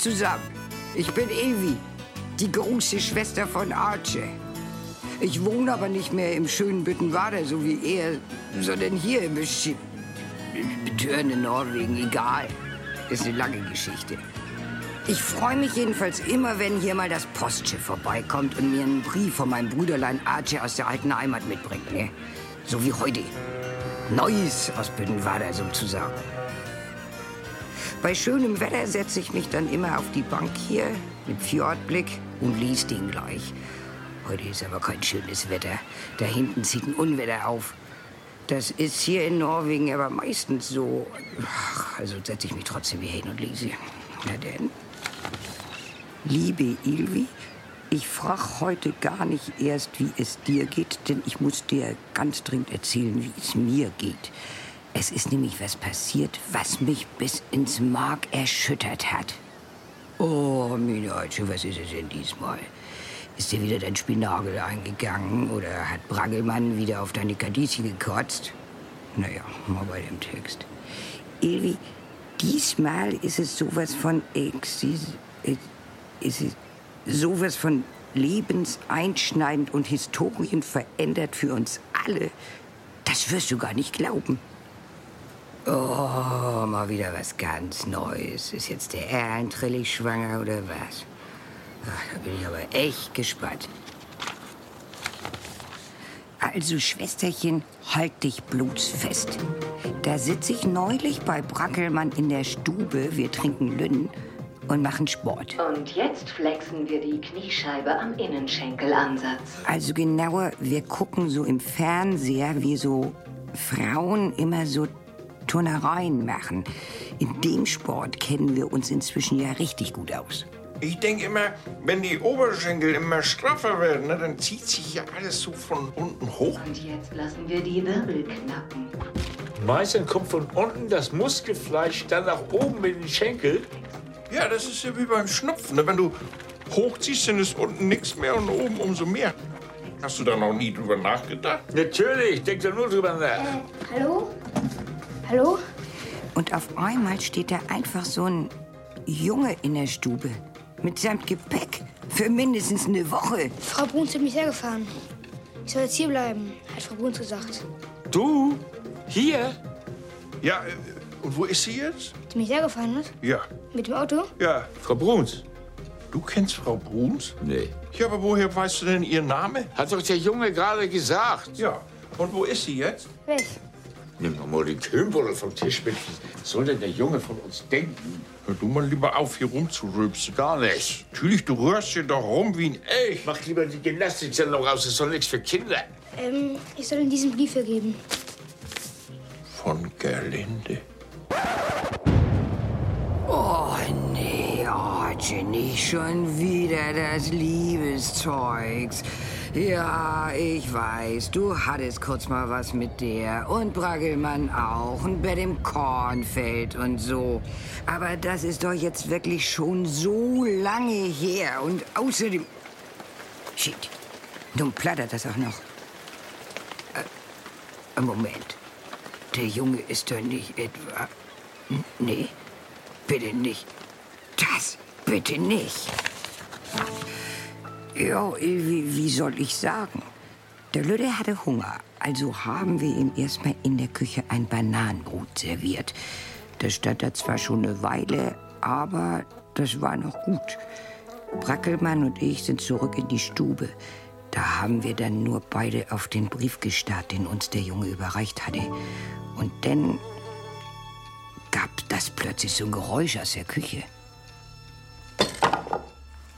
zusammen. Ich bin Evi, die große Schwester von Arche. Ich wohne aber nicht mehr im schönen Büttenwader, so wie er, sondern hier im Besch Betörne Norwegen. Egal. Ist eine lange Geschichte. Ich freue mich jedenfalls immer, wenn hier mal das Postschiff vorbeikommt und mir einen Brief von meinem Brüderlein Arche aus der alten Heimat mitbringt. Ne? So wie heute. Neues aus Büttenwader sozusagen. Bei schönem Wetter setze ich mich dann immer auf die Bank hier mit Fjordblick und lese den gleich. Heute ist aber kein schönes Wetter. Da hinten zieht ein Unwetter auf. Das ist hier in Norwegen aber meistens so. Ach, also setze ich mich trotzdem hier hin und lese. Na denn. Liebe Ilvi, ich frage heute gar nicht erst, wie es dir geht, denn ich muss dir ganz dringend erzählen, wie es mir geht. Es ist nämlich was passiert, was mich bis ins Mark erschüttert hat. Oh, Minatsche, was ist es denn diesmal? Ist dir wieder dein Spinagel eingegangen oder hat Braggelmann wieder auf deine Kadisi gekotzt? Naja, mal bei dem Text. Ilvi, diesmal ist es sowas von äh, ist es sowas von lebenseinschneidend und historienverändert für uns alle. Das wirst du gar nicht glauben. Oh, mal wieder was ganz Neues. Ist jetzt der Ern trillig schwanger oder was? Ach, da bin ich aber echt gespannt. Also, Schwesterchen, halt dich bloß fest. Da sitze ich neulich bei Brackelmann in der Stube, wir trinken Lünn und machen Sport. Und jetzt flexen wir die Kniescheibe am Innenschenkelansatz. Also genauer, wir gucken so im Fernseher, wie so Frauen immer so Turnereien machen. In dem Sport kennen wir uns inzwischen ja richtig gut aus. Ich denke immer, wenn die Oberschenkel immer straffer werden, ne, dann zieht sich ja alles so von unten hoch. Und jetzt lassen wir die Wirbel knacken. Meistens kommt von unten das Muskelfleisch dann nach oben in den Schenkel. Ja, das ist ja wie beim Schnupfen. Ne? Wenn du hochziehst, dann ist unten nichts mehr und oben umso mehr. Hast du da noch nie drüber nachgedacht? Natürlich, denk da nur drüber nach. Hallo? Hallo? Und auf einmal steht da einfach so ein Junge in der Stube. Mitsamt Gepäck. Für mindestens eine Woche. Frau Bruns hat mich hergefahren. Ich soll jetzt hier bleiben, hat Frau Bruns gesagt. Du? Hier? Ja, äh, und wo ist sie jetzt? Die mich hergefahren hat? Ja. Mit dem Auto? Ja. Frau Bruns? Du kennst Frau Bruns? Nee. Ja, aber woher weißt du denn ihren Namen? Hat doch der Junge gerade gesagt. Ja. Und wo ist sie jetzt? Weg. Nimm doch mal den Kühlbuddel vom Tisch mit. Was soll denn der Junge von uns denken? Hör du mal lieber auf, hier rumzurülpsen. Gar nicht. Natürlich, du rührst hier doch rum wie ein Elch. Mach lieber die Gymnastiksendung raus. Das ist doch nichts für Kinder. Ähm, ich soll Ihnen diesen Brief hier geben. Von Gerlinde. Oh nee, Archie, nicht schon wieder das Liebeszeugs. Ja, ich weiß, du hattest kurz mal was mit der und Braggelmann auch und bei dem Kornfeld und so. Aber das ist doch jetzt wirklich schon so lange her und außerdem... Shit, nun plattert das auch noch. Äh, Moment, der Junge ist doch nicht etwa... Nee, bitte nicht. Das bitte nicht. Ja, wie, wie soll ich sagen? Der Lüde hatte Hunger, also haben wir ihm erstmal in der Küche ein Bananenbrot serviert. Das stand da zwar schon eine Weile, aber das war noch gut. Brackelmann und ich sind zurück in die Stube. Da haben wir dann nur beide auf den Brief gestarrt, den uns der Junge überreicht hatte. Und dann gab das plötzlich so ein Geräusch aus der Küche.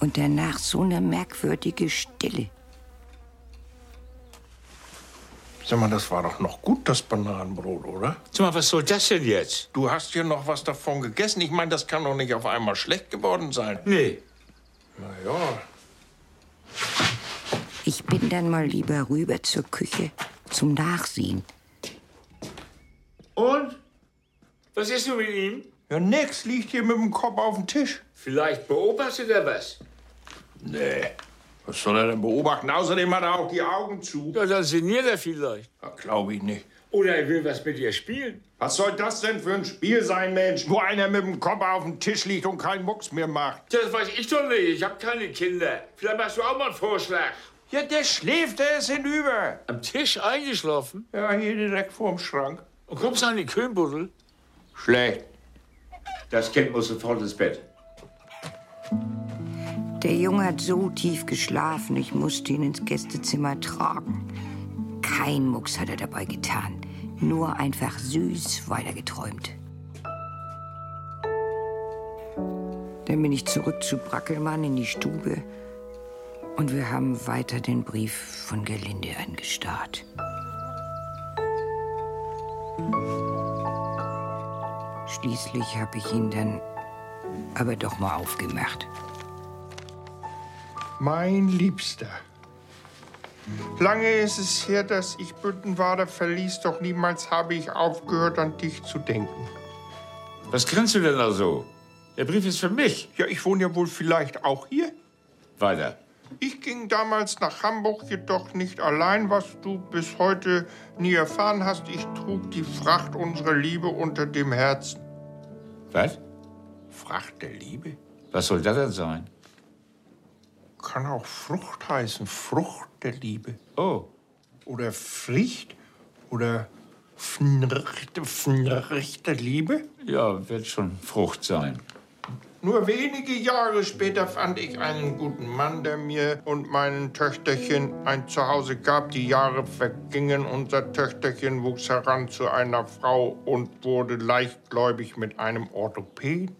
Und danach so eine merkwürdige Stille. Sag mal, das war doch noch gut, das Bananenbrot, oder? Sag mal, was soll das denn jetzt? Du hast ja noch was davon gegessen. Ich meine, das kann doch nicht auf einmal schlecht geworden sein. Nee. Na ja. Ich bin dann mal lieber rüber zur Küche zum Nachsehen. Und? Was ist nun mit ihm? Ja, nix. Liegt hier mit dem Kopf auf dem Tisch. Vielleicht beobachtet er was. Nee. Was soll er denn beobachten? Außerdem hat er auch die Augen zu. Ja, dann sinniert er vielleicht. Ja, glaube ich nicht. Oder er will was mit ihr spielen. Was soll das denn für ein Spiel sein, Mensch? Wo einer mit dem Kopf auf dem Tisch liegt und keinen Mucks mehr macht. Das weiß ich doch nicht. Ich habe keine Kinder. Vielleicht machst du auch mal einen Vorschlag. Ja, der schläft, der ist hinüber. Am Tisch eingeschlafen? Ja, hier direkt vorm Schrank. Und kommst an die Köhnbuddel? Schlecht. Das Kind muss sofort ins Bett. Der Junge hat so tief geschlafen, ich musste ihn ins Gästezimmer tragen. Kein Mucks hat er dabei getan, nur einfach süß weitergeträumt. Dann bin ich zurück zu Brackelmann in die Stube und wir haben weiter den Brief von Gelinde angestarrt. Schließlich habe ich ihn dann aber doch mal aufgemacht. Mein Liebster. Lange ist es her, dass ich Büttenwader verließ, doch niemals habe ich aufgehört, an dich zu denken. Was grinst du denn da so? Der Brief ist für mich. Ja, ich wohne ja wohl vielleicht auch hier. Weiter. Ich ging damals nach Hamburg, jedoch nicht allein, was du bis heute nie erfahren hast. Ich trug die Fracht unserer Liebe unter dem Herzen. Was? Fracht der Liebe? Was soll das denn sein? Kann auch Frucht heißen, Frucht der Liebe. Oh, Oder Pflicht oder Fnricht, Fnricht der Liebe. ja, wird schon Frucht sein. Nur wenige Jahre später fand ich einen guten Mann, der mir und meinen Töchterchen ein Zuhause gab. Die Jahre vergingen, unser Töchterchen wuchs heran zu einer Frau und wurde leichtgläubig mit einem Orthopäden.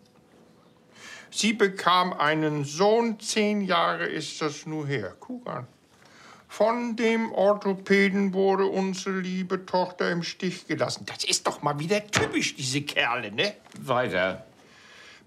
Sie bekam einen Sohn, zehn Jahre ist das nur her. Guck an. Von dem Orthopäden wurde unsere liebe Tochter im Stich gelassen. Das ist doch mal wieder typisch, diese Kerle, ne? Weiter.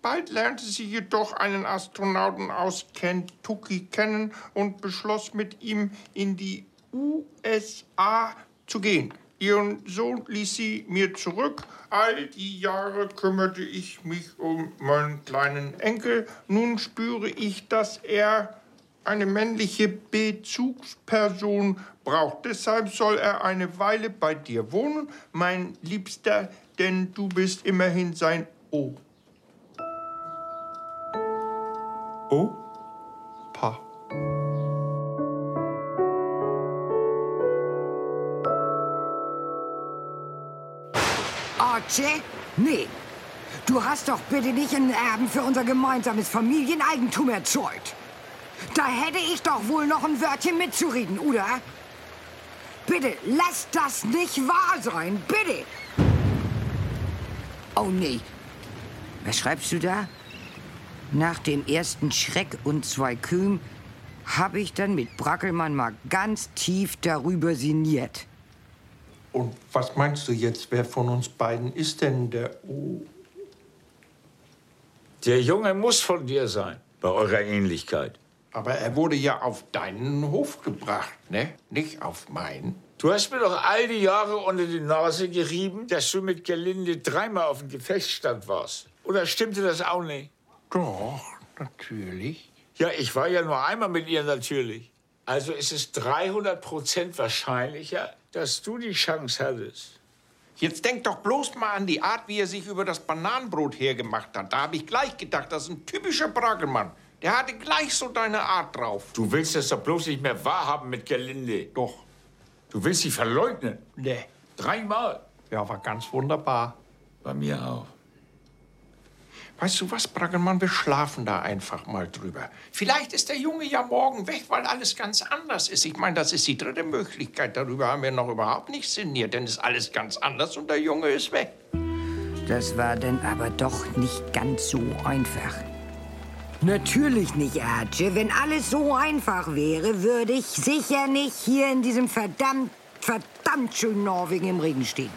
Bald lernte sie jedoch einen Astronauten aus Kentucky kennen und beschloss, mit ihm in die USA zu gehen. Ihren Sohn ließ sie mir zurück. All die Jahre kümmerte ich mich um meinen kleinen Enkel. Nun spüre ich, dass er eine männliche Bezugsperson braucht. Deshalb soll er eine Weile bei dir wohnen, mein Liebster, denn du bist immerhin sein O. Opa. Archie? Nee. Du hast doch bitte nicht einen Erben für unser gemeinsames Familieneigentum erzeugt. Da hätte ich doch wohl noch ein Wörtchen mitzureden, oder? Bitte, lass das nicht wahr sein, bitte. Oh nee. Was schreibst du da? Nach dem ersten Schreck und zwei Kühen habe ich dann mit Brackelmann mal ganz tief darüber sinniert. Und was meinst du jetzt, wer von uns beiden ist denn der O? Der Junge muss von dir sein, bei eurer Ähnlichkeit. Aber er wurde ja auf deinen Hof gebracht, ne? Nicht auf meinen. Du hast mir doch all die Jahre unter die Nase gerieben, dass du mit Gelinde dreimal auf dem Gefechtsstand warst. Oder stimmte das auch nicht? Doch, natürlich. Ja, ich war ja nur einmal mit ihr natürlich. Also ist es 300 Prozent wahrscheinlicher, dass du die Chance hattest. Jetzt denk doch bloß mal an die Art, wie er sich über das Bananenbrot hergemacht hat. Da habe ich gleich gedacht, das ist ein typischer Brackelmann. Der hatte gleich so deine Art drauf. Du willst es doch bloß nicht mehr wahrhaben mit Gelinde. Doch. Du willst sie verleugnen. Ne. Dreimal. Ja, war ganz wunderbar. Bei mir auch. Weißt du was, Brackelmann, wir schlafen da einfach mal drüber. Vielleicht ist der Junge ja morgen weg, weil alles ganz anders ist. Ich meine, das ist die dritte Möglichkeit. Darüber haben wir noch überhaupt nicht sinniert, denn ist alles ganz anders und der Junge ist weg. Das war dann aber doch nicht ganz so einfach. Natürlich nicht, Archie. Wenn alles so einfach wäre, würde ich sicher nicht hier in diesem verdammt, verdammt schönen Norwegen im Regen stehen.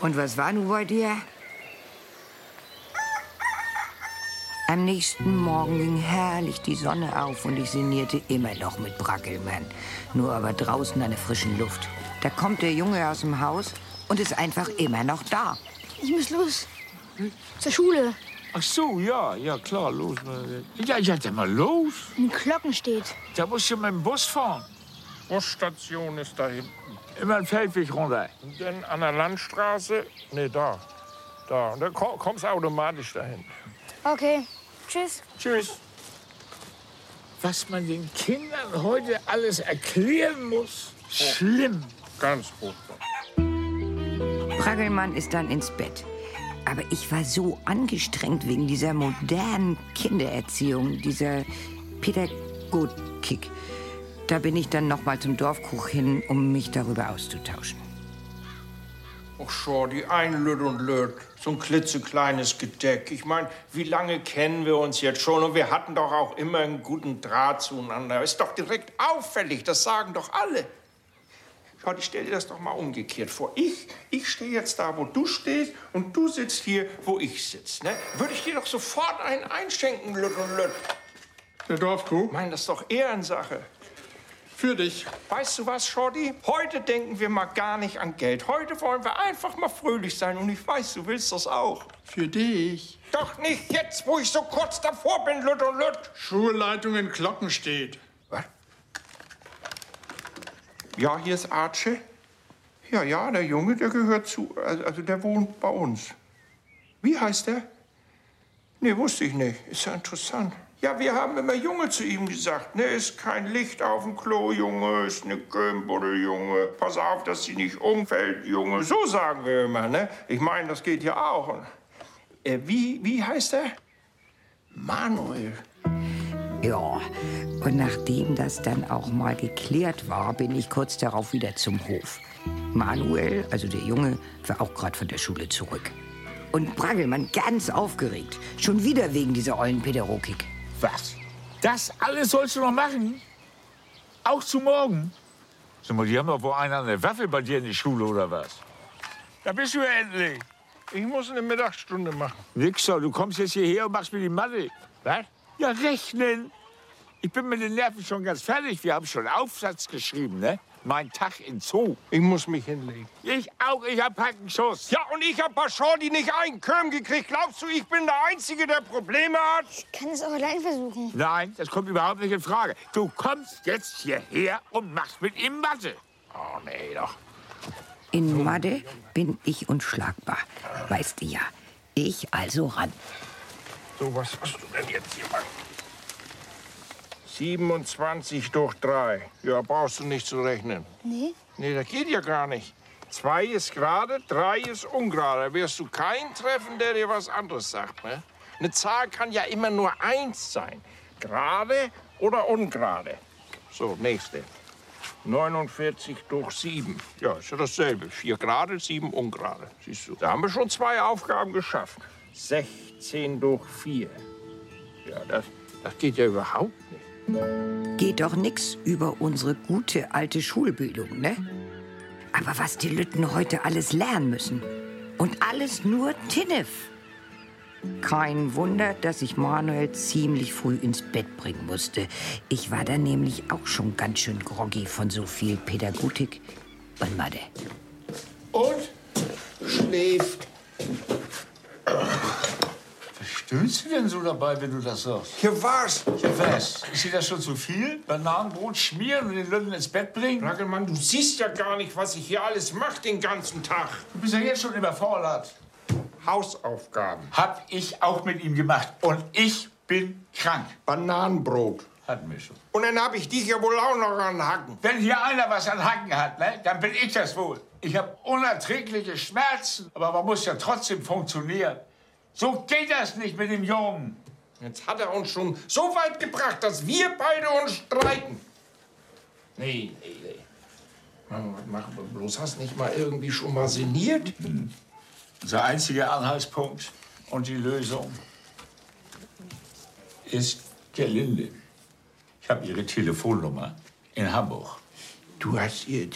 Und was war nun bei dir? Am nächsten Morgen ging herrlich die Sonne auf und ich sinnierte immer noch mit Brackelmann. Nur aber draußen an der frischen Luft. Da kommt der Junge aus dem Haus und ist einfach immer noch da. Ich muss los. Zur Schule. Ach so, ja, ja, klar, los. Ja, ja, dann mal los. In den Glocken steht. Da musst du mit dem Bus fahren. Busstation ist da hinten. Immer ein Feldweg runter. Und dann an der Landstraße, nee, da. Da. Und dann ko- kommst du automatisch dahin. Okay. Tschüss. Tschüss. Was man den Kindern heute alles erklären muss. Schlimm. Ganz furchtbar. Braggelmann ist dann ins Bett. Aber ich war so angestrengt wegen dieser modernen Kindererziehung, dieser Pädagogik. Da bin ich dann noch mal zum Dorfkuch hin, um mich darüber auszutauschen. Ach schau, die ein Lütt und Lütt. So ein klitzekleines Gedeck. Ich meine, wie lange kennen wir uns jetzt schon? Und wir hatten doch auch immer einen guten Draht zueinander. Ist doch direkt auffällig, das sagen doch alle. Schau, ich stell dir das doch mal umgekehrt vor. Ich, ich stehe jetzt da, wo du stehst, und du sitzt hier, wo ich sitze. Ne? Würde ich dir doch sofort einen einschenken, Lütt und Lütt. Der Dorfkuh? Ich meine, das ist doch Ehrensache. Für dich. Weißt du was, Shorty? Heute denken wir mal gar nicht an Geld. Heute wollen wir einfach mal fröhlich sein. Und ich weiß, du willst das auch. Für dich. Doch nicht jetzt, wo ich so kurz davor bin, Lütt und Lütt. Schulleitung in Glockenstedt. Was? Ja, hier ist Arche. Ja, ja, der Junge, der gehört zu. Also, also der wohnt bei uns. Wie heißt der? Nee, wusste ich nicht. Ist ja interessant. Ja, wir haben immer Junge zu ihm gesagt. Ne, ist kein Licht auf dem Klo, Junge, ist eine Kömbuddel, Junge. Pass auf, dass sie nicht umfällt, Junge. So sagen wir immer, ne? Ich meine, das geht ja auch. Äh, wie, wie heißt er? Manuel. Ja, und nachdem das dann auch mal geklärt war, bin ich kurz darauf wieder zum Hof. Manuel, also der Junge, war auch gerade von der Schule zurück. Und Braggelmann ganz aufgeregt. Schon wieder wegen dieser ollen Pädagogik. Was? Das alles sollst du noch machen? Auch zu morgen? Sag mal, die haben doch wohl einen an der Waffe bei dir in die Schule oder was? Da bist du ja endlich. Ich muss eine Mittagsstunde machen. Wichser, du kommst jetzt hierher und machst mir die Mathe. Was? Ja, rechnen. Ich bin mit den Nerven schon ganz fertig. Wir haben schon Aufsatz geschrieben, ne? Mein Tag in Zoo. Ich muss mich hinlegen. Ich auch, ich hab Hackenschuss. Ja, und ich hab bei Shorty nicht einen Köm gekriegt. Glaubst du, ich bin der Einzige, der Probleme hat? Kann es auch allein versuchen. Nein, das kommt überhaupt nicht in Frage. Du kommst jetzt hierher und machst mit ihm Mathe. Oh, nee, doch. In Madde bin ich unschlagbar. Weißt du ja. Ich also ran. So, was hast du denn jetzt hier machen? 27 durch 3. Ja, brauchst du nicht zu rechnen. Nee? Nee, das geht ja gar nicht. Zwei ist gerade, drei ist ungerade. Da wirst du keinen treffen, der dir was anderes sagt. Ne? Eine Zahl kann ja immer nur eins sein. Gerade oder ungerade. So, nächste. 49 durch 7. Ja, ist ja dasselbe. Vier gerade, sieben ungerade. Siehst du. Da haben wir schon zwei Aufgaben geschafft. 16 durch 4. Ja, das, das geht ja überhaupt nicht. Geht doch nix über unsere gute alte Schulbildung, ne? Aber was die Lütten heute alles lernen müssen. Und alles nur Tinnef. Kein Wunder, dass ich Manuel ziemlich früh ins Bett bringen musste. Ich war da nämlich auch schon ganz schön groggy von so viel Pädagogik und Mathe. Und? Schläft. Was stöhnst du denn so dabei, wenn du das sagst? Hier war's. Ja, was? Ist dir das schon zu viel? Bananenbrot schmieren und den Lütten ins Bett bringen? Rackelmann, du siehst ja gar nicht, was ich hier alles mache den ganzen Tag. Du bist ja jetzt schon überfordert. Hausaufgaben. Hab ich auch mit ihm gemacht. Und ich bin krank. Bananenbrot. Hatten wir schon. Und dann habe ich dich ja wohl auch noch an Hacken. Wenn hier einer was an Hacken hat, ne, dann bin ich das wohl. Ich habe unerträgliche Schmerzen, aber man muss ja trotzdem funktionieren. So geht das nicht mit dem Jungen. Jetzt hat er uns schon so weit gebracht, dass wir beide uns streiten. Nee, nee, nee. Mann, was machen wir bloß? Hast nicht mal irgendwie schon mal sinniert? Unser einziger Anhaltspunkt und die Lösung ist Gerlinde. Ich habe ihre Telefonnummer in Hamburg. Du hast ihr...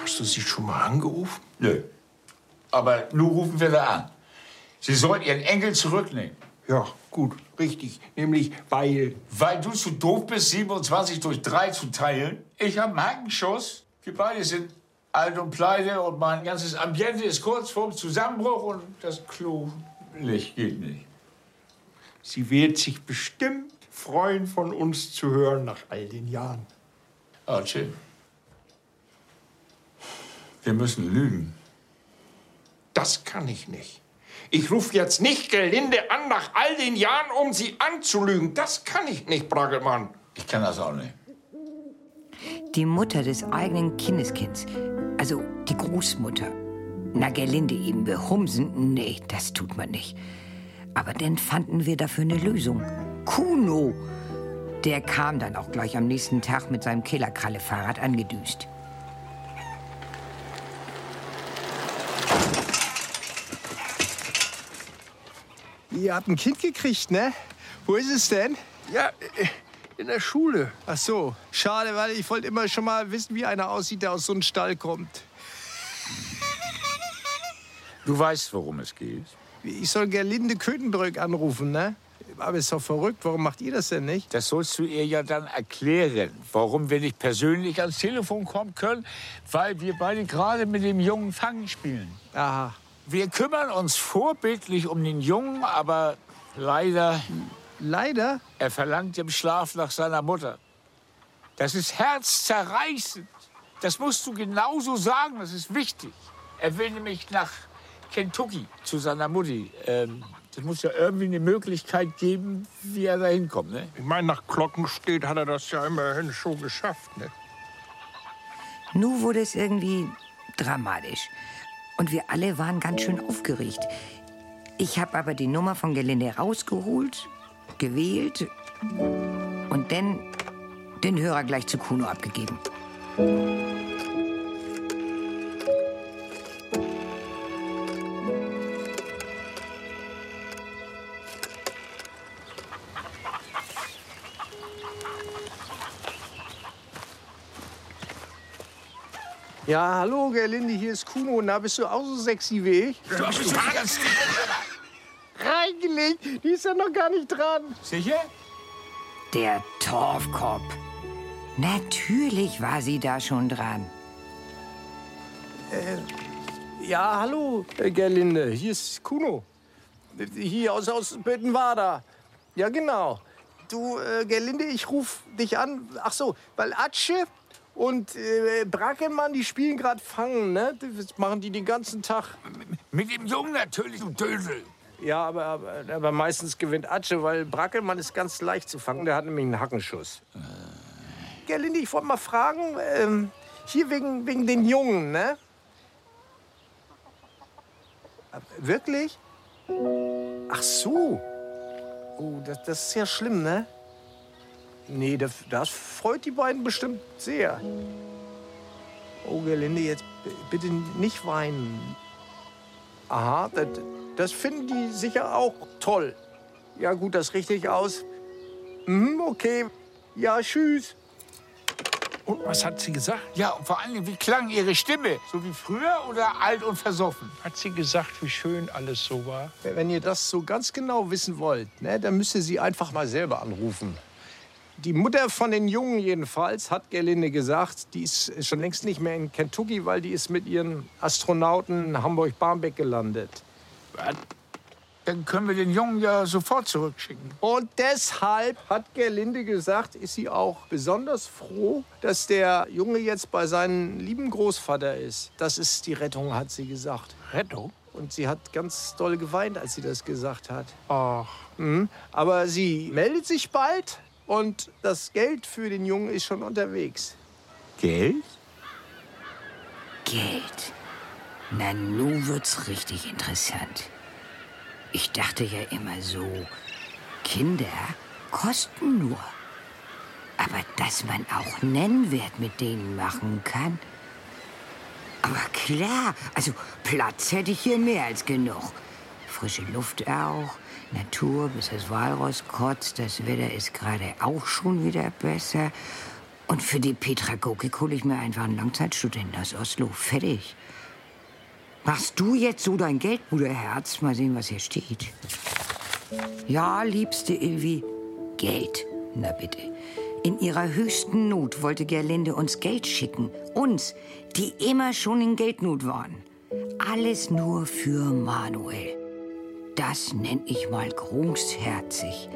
Hast du sie schon mal angerufen? Nö. Aber nun rufen wir da an. Sie soll ihren Enkel zurücknehmen. Ja, gut, richtig. Nämlich, weil... Weil du zu doof bist, 27 durch 3 zu teilen. Ich habe einen Hackenschuss. Wir beide sind alt und pleite und mein ganzes Ambiente ist kurz vorm Zusammenbruch und das Klo-Licht geht nicht. Sie wird sich bestimmt freuen, von uns zu hören nach all den Jahren. Archie. Wir müssen lügen. Das kann ich nicht. Ich rufe jetzt nicht Gelinde an nach all den Jahren, um sie anzulügen. Das kann ich nicht, Bragelmann. Ich kann das auch nicht. Die Mutter des eigenen Kindeskinds, also die Großmutter. Na, Gerlinde eben behumsen? Nee, das tut man nicht. Aber dann fanden wir dafür eine Lösung. Kuno. Der kam dann auch gleich am nächsten Tag mit seinem Killerkralle-Fahrrad angedüst. Ihr habt ein Kind gekriegt, ne? Wo ist es denn? Ja, in der Schule. Ach so, schade, weil ich wollte immer schon mal wissen, wie einer aussieht, der aus so einem Stall kommt. Du weißt, worum es geht. Ich soll Gerlinde Kötenbrück anrufen, ne? Aber ist doch verrückt, warum macht ihr das denn nicht? Das sollst du ihr ja dann erklären, warum wir nicht persönlich ans Telefon kommen können, weil wir beide gerade mit dem Jungen Fangen spielen. Aha. Wir kümmern uns vorbildlich um den Jungen, aber leider, Leider? er verlangt im Schlaf nach seiner Mutter. Das ist herzzerreißend. Das musst du genauso sagen, das ist wichtig. Er will nämlich nach Kentucky zu seiner Mutti. Ähm, das muss ja irgendwie eine Möglichkeit geben, wie er da hinkommt. Ne? Ich meine, nach Glockenstedt hat er das ja immerhin schon geschafft. Ne? Nun wurde es irgendwie dramatisch. Und wir alle waren ganz schön aufgeregt. Ich habe aber die Nummer von Gelinde rausgeholt, gewählt und dann den Hörer gleich zu Kuno abgegeben. Ja, hallo Gerlinde, hier ist Kuno. Na, bist du auch so sexy wie ich? Du bist du ganz Reingelegt, die ist ja noch gar nicht dran. sicher? Der Torfkopf. Natürlich war sie da schon dran. Ja, hallo äh, Gerlinde, hier ist Kuno. Hier aus, aus Büttenwader. Ja, genau. Du, äh, Gerlinde, ich ruf dich an. Ach so, weil Atsche und äh, Brackelmann, die spielen gerade Fangen, ne? Das machen die den ganzen Tag. Mit dem Jungen natürlich, du Dödel. Ja, aber, aber, aber meistens gewinnt Atsche, weil Brackelmann ist ganz leicht zu fangen. Der hat nämlich einen Hackenschuss. Gerlinde, ich wollte mal fragen, ähm, hier wegen, wegen den Jungen, ne? Wirklich? Ach so. Oh, das, das ist ja schlimm, ne? Nee, das, das freut die beiden bestimmt sehr. Oh, Gerlinde, jetzt bitte nicht weinen. Aha, das, das finden die sicher auch toll. Ja, gut, das richte ich aus. Mhm, okay. Ja, tschüss. Und was hat sie gesagt? Ja, und vor allen Dingen, wie klang ihre Stimme? So wie früher oder alt und versoffen? Hat sie gesagt, wie schön alles so war? Wenn ihr das so ganz genau wissen wollt, ne, dann müsst ihr sie einfach mal selber anrufen. Die Mutter von den Jungen jedenfalls, hat Gerlinde gesagt, die ist schon längst nicht mehr in Kentucky, weil die ist mit ihren Astronauten in Hamburg-Barmbek gelandet. Dann können wir den Jungen ja sofort zurückschicken. Und deshalb hat Gerlinde gesagt, ist sie auch besonders froh, dass der Junge jetzt bei seinem lieben Großvater ist. Das ist die Rettung, hat sie gesagt. Rettung? Und sie hat ganz doll geweint, als sie das gesagt hat. Ach, Mhm. Aber sie meldet sich bald und das Geld für den Jungen ist schon unterwegs. Geld? Geld. Na, nu wird's richtig interessant. Ich dachte ja immer so, Kinder kosten nur. Aber dass man auch Nennwert mit denen machen kann. Aber klar, also Platz hätte ich hier mehr als genug. Frische Luft auch, Natur, bis das Walross kotzt. Das Wetter ist gerade auch schon wieder besser. Und für die Pädagogik hole ich mir einfach einen Langzeitstudenten aus Oslo. Fertig. Machst du jetzt so dein Geld, Bruderherz? Mal sehen, was hier steht. Ja, liebste Ilvi, Geld. Na bitte. In ihrer höchsten Not wollte Gerlinde uns Geld schicken. Uns, die immer schon in Geldnot waren. Alles nur für Manuel. Das nenn ich mal großherzig.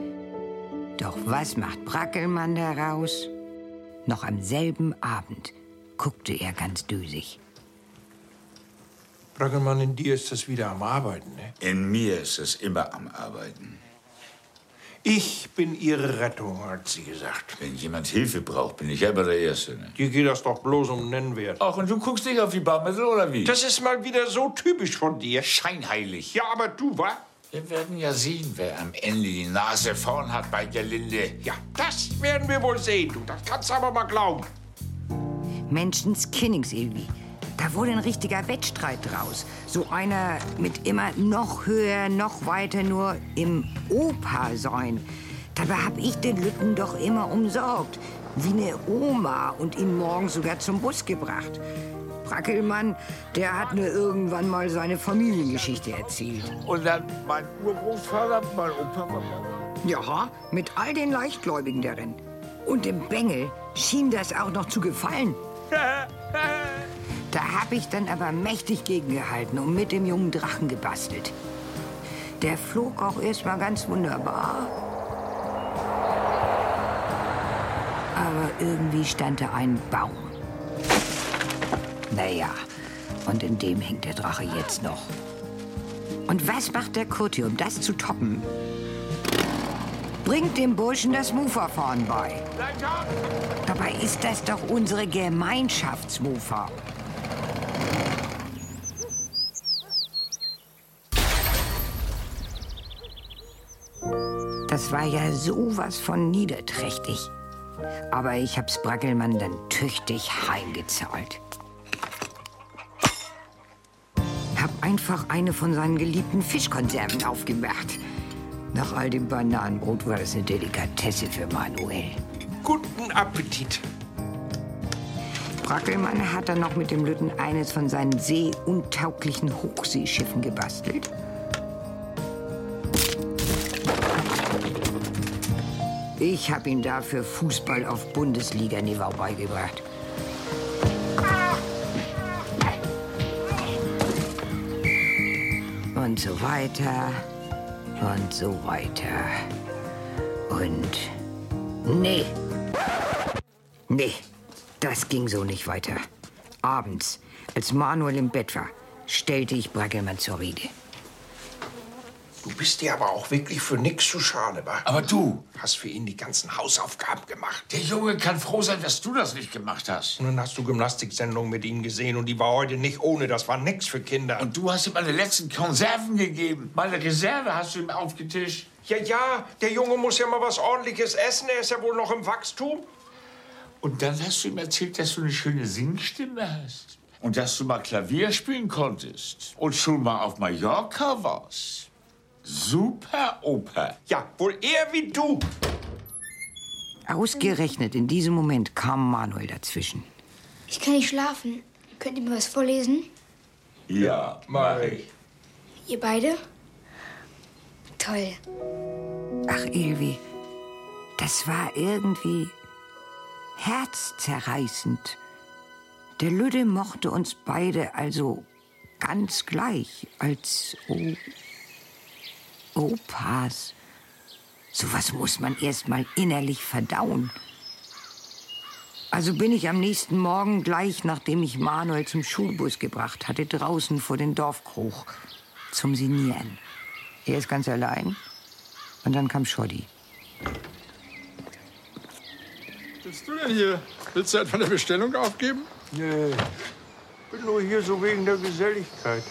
Doch was macht Brackelmann daraus? Noch am selben Abend guckte er ganz dösig. Brackelmann, in dir ist das wieder am Arbeiten, ne? In mir ist es immer am Arbeiten. Ich bin Ihre Rettung, hat sie gesagt. Wenn jemand Hilfe braucht, bin ich immer der Erste. Ne? Dir geht das doch bloß um Nennwert. Ach, und du guckst nicht auf die Barmittel, oder wie? Das ist mal wieder so typisch von dir. scheinheilig. Ja, aber du, wa? Wir werden ja sehen, wer am Ende die Nase vorn hat bei Gerlinde. Ja, das werden wir wohl sehen, du. Das kannst du aber mal glauben. Menschenskinnings, Ilvi. Da wurde ein richtiger Wettstreit draus. So einer mit immer noch höher, noch weiter nur im Opa sein. Dabei hab ich den Lütten doch immer umsorgt. Wie eine Oma und ihn morgens sogar zum Bus gebracht. Brackelmann, der hat mir irgendwann mal seine Familiengeschichte erzählt. Und dann mein Urgroßvater, mein Opa. Ja, mit all den Leichtgläubigen darin. Und dem Bengel schien das auch noch zu gefallen. Da hab ich dann aber mächtig gegengehalten und mit dem jungen Drachen gebastelt. Der flog auch erst mal ganz wunderbar. Aber irgendwie stand da ein Baum. Naja, und in dem hängt der Drache jetzt noch. Und was macht der Kurti, um das zu toppen? Bringt dem Burschen das Mofa-Fahren bei. Dabei ist das doch unsere Gemeinschaftsmofa. Das war ja sowas von niederträchtig. Aber ich hab's Brackelmann dann tüchtig heimgezahlt. Einfach eine von seinen geliebten Fischkonserven aufgemacht. Nach all dem Bananenbrot war das eine Delikatesse für Manuel. Guten Appetit. Brackelmann hat dann noch mit dem Lütten eines von seinen seeuntauglichen Hochseeschiffen gebastelt. Ich habe ihn dafür Fußball auf Bundesliga-Niveau beigebracht. Und so weiter und so weiter. Und nee, nee, das ging so nicht weiter. Abends, als Manuel im Bett war, stellte ich Brackelmann zur Rede. Du bist dir aber auch wirklich für nix zu schade, wa? Aber du, Hast für ihn die ganzen Hausaufgaben gemacht. der Junge kann froh sein, dass du das nicht gemacht hast. Und dann hast du Gymnastiksendungen mit ihm gesehen und die war heute nicht ohne. Das war nix für Kinder. Und du hast ihm meine letzten Konserven gegeben. Meine Reserve hast du ihm aufgetischt. ja, ja, der Junge muss ja mal was Ordentliches essen. Er ist ja wohl noch im Wachstum. Und dann hast du ihm erzählt, dass du eine schöne Singstimme hast. Und dass du mal Klavier spielen konntest. Und schon mal auf Mallorca warst. Super Oper. Ja, wohl eher wie du. Ausgerechnet in diesem Moment kam Manuel dazwischen. Ich kann nicht schlafen. Könnt ihr mir was vorlesen? Ja, mach ich. Ihr beide? Toll. Ach, Ilvi, das war irgendwie herzzerreißend. Der Lüde mochte uns beide also ganz gleich als o Opas. Sowas muss man erst mal innerlich verdauen. Also bin ich am nächsten Morgen gleich, nachdem ich Manuel zum Schulbus gebracht hatte, draußen vor den Dorfkrug zum Sinieren. Er ist ganz allein. Und dann kam Schoddy. Bist du denn hier? Willst du etwa eine Bestellung aufgeben? Nee, bin nur hier so wegen der Geselligkeit.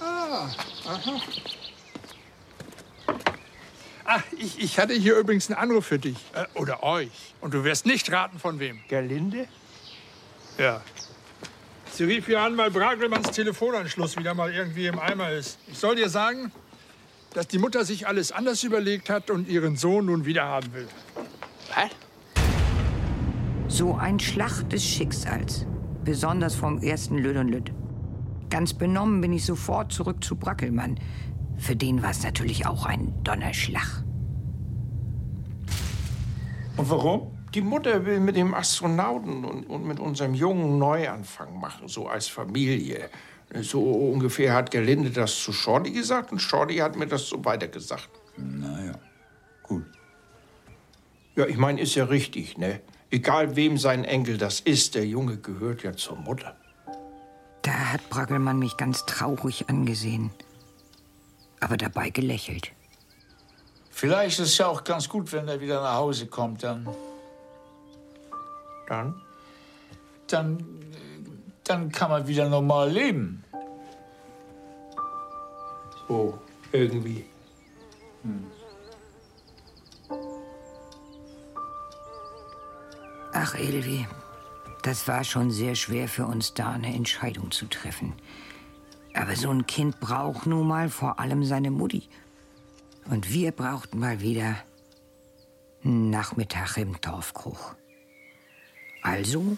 Ah, aha. Ach, ich, ich hatte hier übrigens einen Anruf für dich. Äh, oder euch. Und du wirst nicht raten, von wem. Gerlinde? Ja. Sie rief hier an, weil Bragelmanns Telefonanschluss wieder mal irgendwie im Eimer ist. Ich soll dir sagen, dass die Mutter sich alles anders überlegt hat und ihren Sohn nun wieder haben will. Was? So ein Schlag des Schicksals. Besonders vom ersten Lüd und Lüd. Ganz benommen bin ich sofort zurück zu Brackelmann. Für den war es natürlich auch ein Donnerschlag. Und warum? Die Mutter will mit dem Astronauten und, und mit unserem Jungen einen Neuanfang machen, so als Familie. So ungefähr hat Gerlinde das zu Shorty gesagt und Shorty hat mir das so weitergesagt. Naja, gut. Ja, ich meine, ist ja richtig, ne? Egal wem sein Enkel das ist, der Junge gehört ja zur Mutter. Da hat Braggelmann mich ganz traurig angesehen, aber dabei gelächelt. Vielleicht ist es ja auch ganz gut, wenn er wieder nach Hause kommt, dann. Dann? Dann, dann kann man wieder normal leben. So, irgendwie. Ach, Elvi, das war schon sehr schwer für uns da, eine Entscheidung zu treffen. Aber so ein Kind braucht nun mal vor allem seine Mutti. Und wir brauchten mal wieder einen Nachmittag im Dorfkruch. Also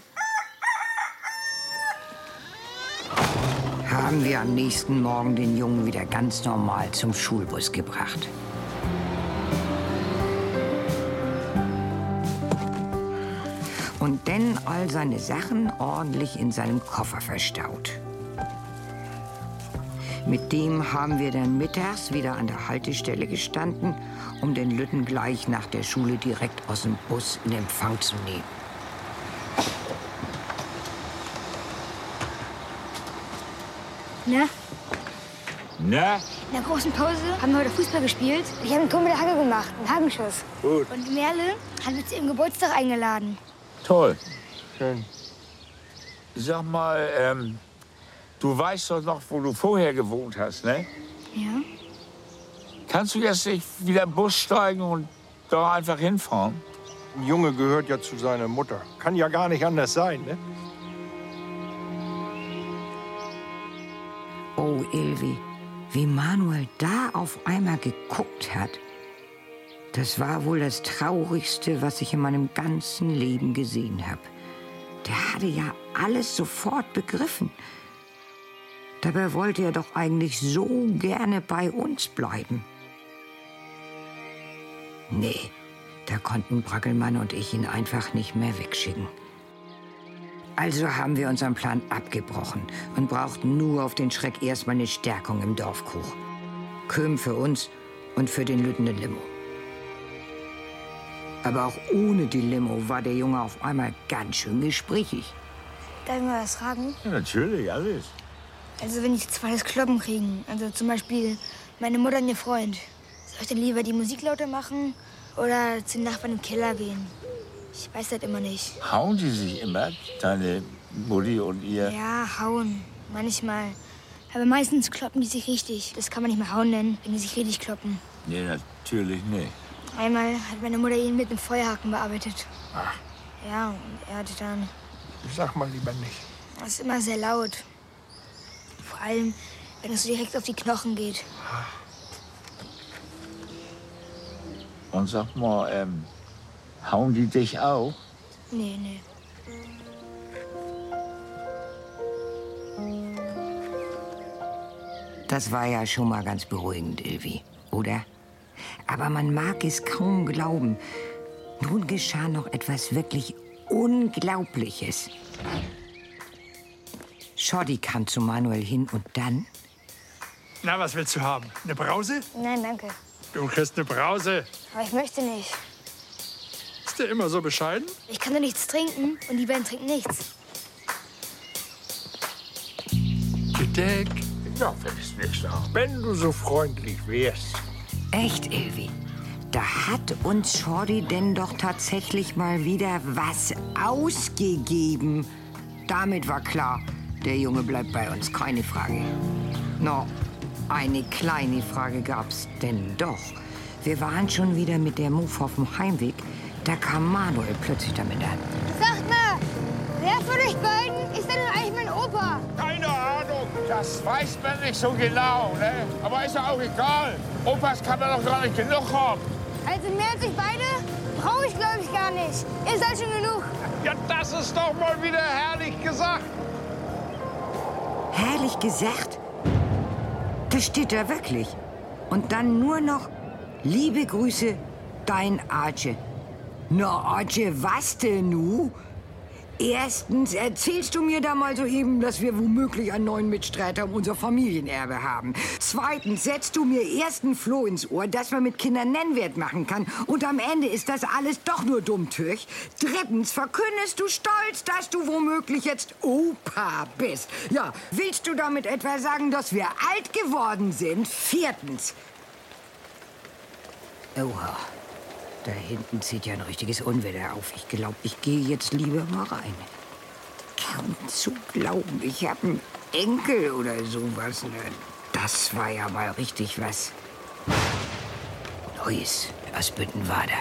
haben wir am nächsten Morgen den Jungen wieder ganz normal zum Schulbus gebracht. Und dann all seine Sachen ordentlich in seinem Koffer verstaut. Mit dem haben wir dann mittags wieder an der Haltestelle gestanden, um den Lütten gleich nach der Schule direkt aus dem Bus in Empfang zu nehmen. Na, Na? in der großen Pause haben wir heute Fußball gespielt. Ich habe ein Tor mit der Hacke gemacht, einen Hagenschuss. Gut. Und Merle hat mich zu ihrem Geburtstag eingeladen. Toll. Schön. Sag mal, ähm, du weißt doch noch, wo du vorher gewohnt hast, ne? Ja? Kannst du jetzt nicht wieder im Bus steigen und da einfach hinfahren? Ein Junge gehört ja zu seiner Mutter. Kann ja gar nicht anders sein, ne? Oh, Ilvi, wie Manuel da auf einmal geguckt hat. Das war wohl das Traurigste, was ich in meinem ganzen Leben gesehen habe. Der hatte ja alles sofort begriffen. Dabei wollte er doch eigentlich so gerne bei uns bleiben. Nee, da konnten Brackelmann und ich ihn einfach nicht mehr wegschicken. Also haben wir unseren Plan abgebrochen und brauchten nur auf den Schreck erstmal eine Stärkung im Dorfkuch. Köm für uns und für den lütenden Limo. Aber auch ohne die Limo war der Junge auf einmal ganz schön gesprächig. Darf ich mal was fragen? Ja, natürlich, alles. Also wenn ich zweites Kloppen kriegen, also zum Beispiel meine Mutter und ihr Freund, soll ich dann lieber die Musik lauter machen oder zum Nachbarn im Keller gehen? Ich weiß das immer nicht. Hauen die sich immer, deine Mutti und ihr? Ja, hauen. Manchmal. Aber meistens kloppen die sich richtig. Das kann man nicht mehr hauen nennen, wenn die sich richtig kloppen. Nee, natürlich nicht. Einmal hat meine Mutter ihn mit einem Feuerhaken bearbeitet. Ja, und er hatte dann. Sag mal lieber nicht. Das ist immer sehr laut. Vor allem, wenn es so direkt auf die Knochen geht. Und sag mal, ähm, hauen die dich auch? Nee, nee. Das war ja schon mal ganz beruhigend, Ilvi, oder? Aber man mag es kaum glauben. Nun geschah noch etwas wirklich Unglaubliches. Schotti kam zu Manuel hin und dann Na, was willst du haben? Eine Brause? Nein, danke. Du kriegst eine Brause. Aber ich möchte nicht. Ist der immer so bescheiden? Ich kann doch nichts trinken und die beiden trinken nichts. Gedeck. Ja, wenn es nicht da. Wenn du so freundlich wärst. Echt, Ilvi? Da hat uns Shorty denn doch tatsächlich mal wieder was ausgegeben. Damit war klar, der Junge bleibt bei uns, keine Frage. No, eine kleine Frage gab's denn doch. Wir waren schon wieder mit der Move auf dem Heimweg. Da kam Manuel plötzlich damit an. Sagt mal, wer von euch beiden ist denn eigentlich mein Opa? Keine Ahnung. Das weiß man nicht so genau, ne? Aber ist ja auch egal. Opas kann man doch gar nicht genug haben. Also mehr als ich beide brauche ich, glaube ich, gar nicht. Ihr seid schon genug. Ja, das ist doch mal wieder herrlich gesagt. Herrlich gesagt. Das steht da wirklich. Und dann nur noch, liebe Grüße, dein Arche. Na, Arche, was denn nu? Erstens erzählst du mir da mal soeben, dass wir womöglich einen neuen Mitstreiter um unser Familienerbe haben. Zweitens setzt du mir ersten Floh ins Ohr, dass man mit Kindern Nennwert machen kann. Und am Ende ist das alles doch nur dummtürch. Drittens verkündest du stolz, dass du womöglich jetzt Opa bist. Ja, willst du damit etwa sagen, dass wir alt geworden sind? Viertens. Oha. Da hinten zieht ja ein richtiges Unwetter auf. Ich glaube, ich gehe jetzt lieber mal rein. Kaum zu glauben, ich habe einen Enkel oder sowas. Ne? Das war ja mal richtig was. Neues aus Büttenwader.